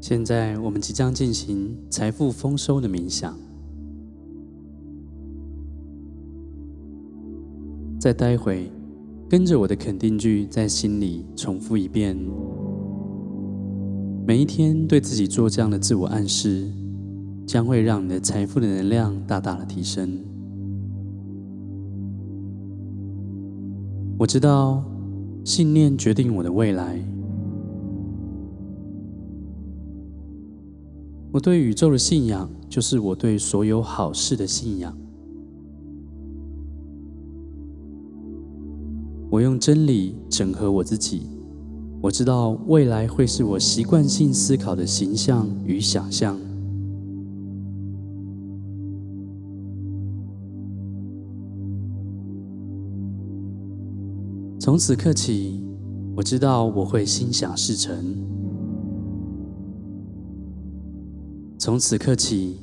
现在我们即将进行财富丰收的冥想。再待会，跟着我的肯定句在心里重复一遍。每一天对自己做这样的自我暗示，将会让你的财富的能量大大的提升。我知道，信念决定我的未来。我对宇宙的信仰，就是我对所有好事的信仰。我用真理整合我自己，我知道未来会是我习惯性思考的形象与想象。从此刻起，我知道我会心想事成。从此刻起，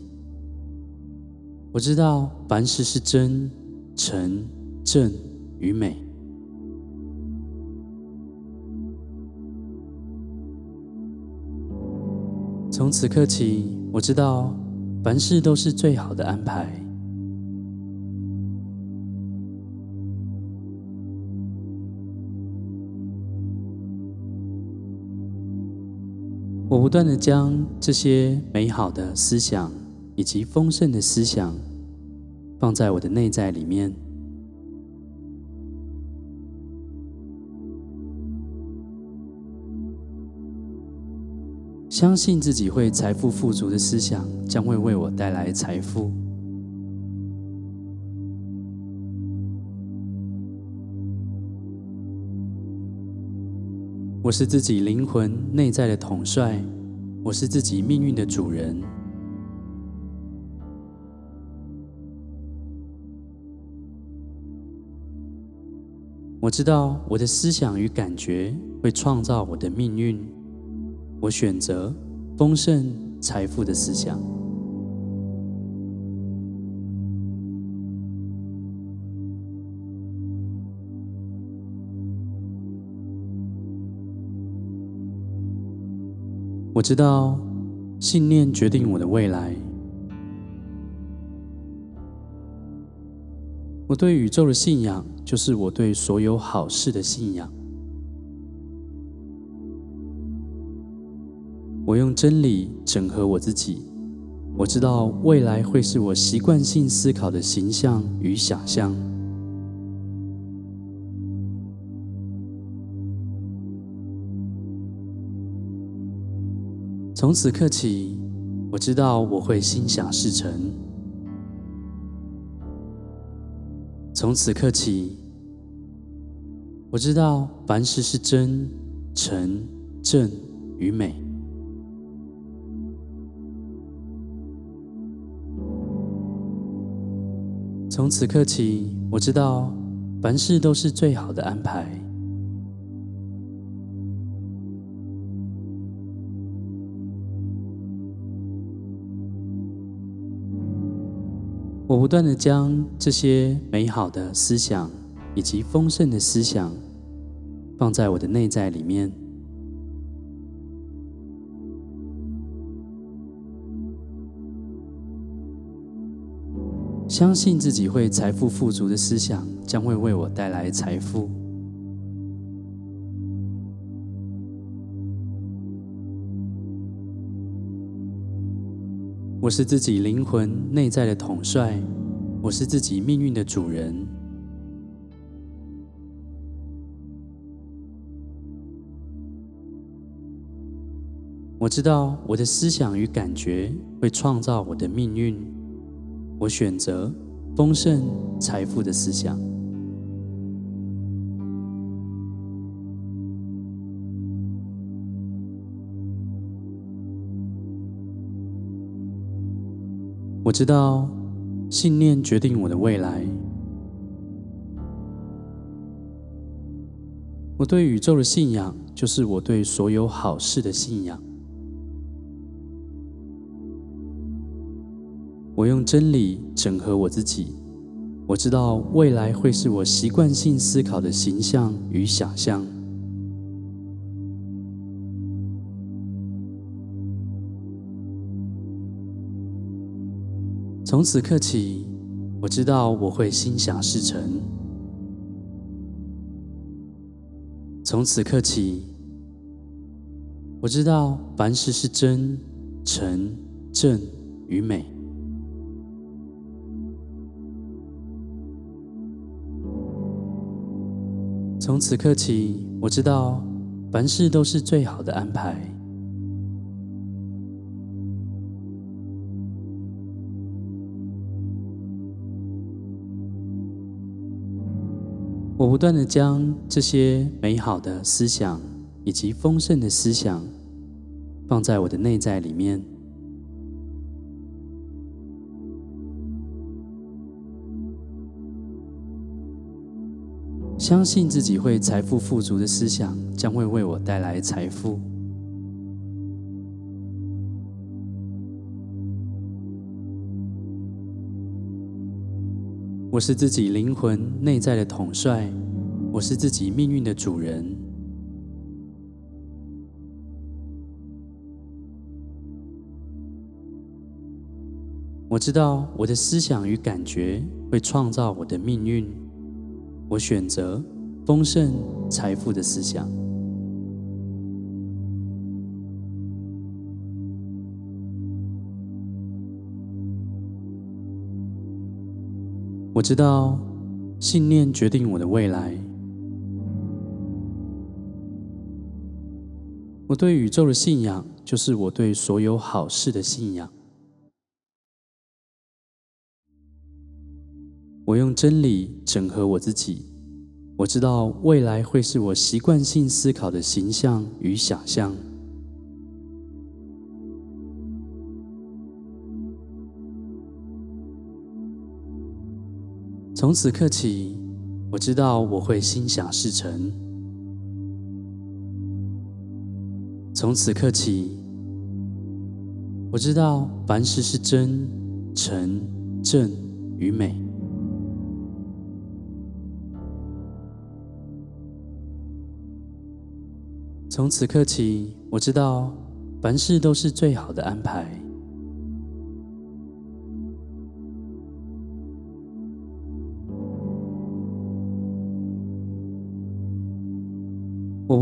我知道凡事是真、诚、正与美。从此刻起，我知道凡事都是最好的安排。不断的将这些美好的思想以及丰盛的思想放在我的内在里面，相信自己会财富富足的思想将会为我带来财富。我是自己灵魂内在的统帅，我是自己命运的主人。我知道我的思想与感觉会创造我的命运。我选择丰盛财富的思想。我知道，信念决定我的未来。我对宇宙的信仰，就是我对所有好事的信仰。我用真理整合我自己。我知道未来会是我习惯性思考的形象与想象。从此刻起，我知道我会心想事成。从此刻起，我知道凡事是真、诚、正与美。从此刻起，我知道凡事都是最好的安排。我不断的将这些美好的思想以及丰盛的思想放在我的内在里面，相信自己会财富富足的思想将会为我带来财富。我是自己灵魂内在的统帅，我是自己命运的主人。我知道我的思想与感觉会创造我的命运。我选择丰盛财富的思想。我知道，信念决定我的未来。我对宇宙的信仰，就是我对所有好事的信仰。我用真理整合我自己。我知道未来会是我习惯性思考的形象与想象。从此刻起，我知道我会心想事成。从此刻起，我知道凡事是真、诚、正与美。从此刻起，我知道凡事都是最好的安排。我不断的将这些美好的思想以及丰盛的思想放在我的内在里面，相信自己会财富富足的思想将会为我带来财富。我是自己灵魂内在的统帅，我是自己命运的主人。我知道我的思想与感觉会创造我的命运。我选择丰盛财富的思想。我知道信念决定我的未来。我对宇宙的信仰，就是我对所有好事的信仰。我用真理整合我自己，我知道未来会是我习惯性思考的形象与想象。从此刻起，我知道我会心想事成。从此刻起，我知道凡事是真、诚、正与美。从此刻起，我知道凡事都是最好的安排。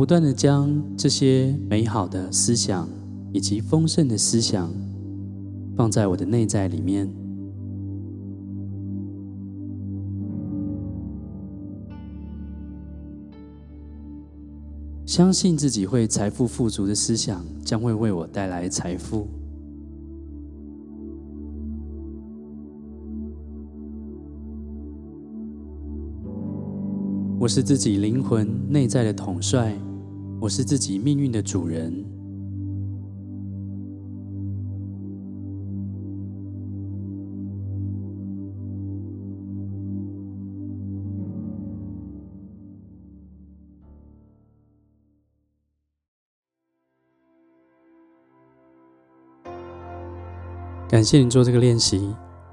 不断地将这些美好的思想以及丰盛的思想放在我的内在里面。相信自己会财富富足的思想，将会为我带来财富。我是自己灵魂内在的统帅，我是自己命运的主人。感谢你做这个练习。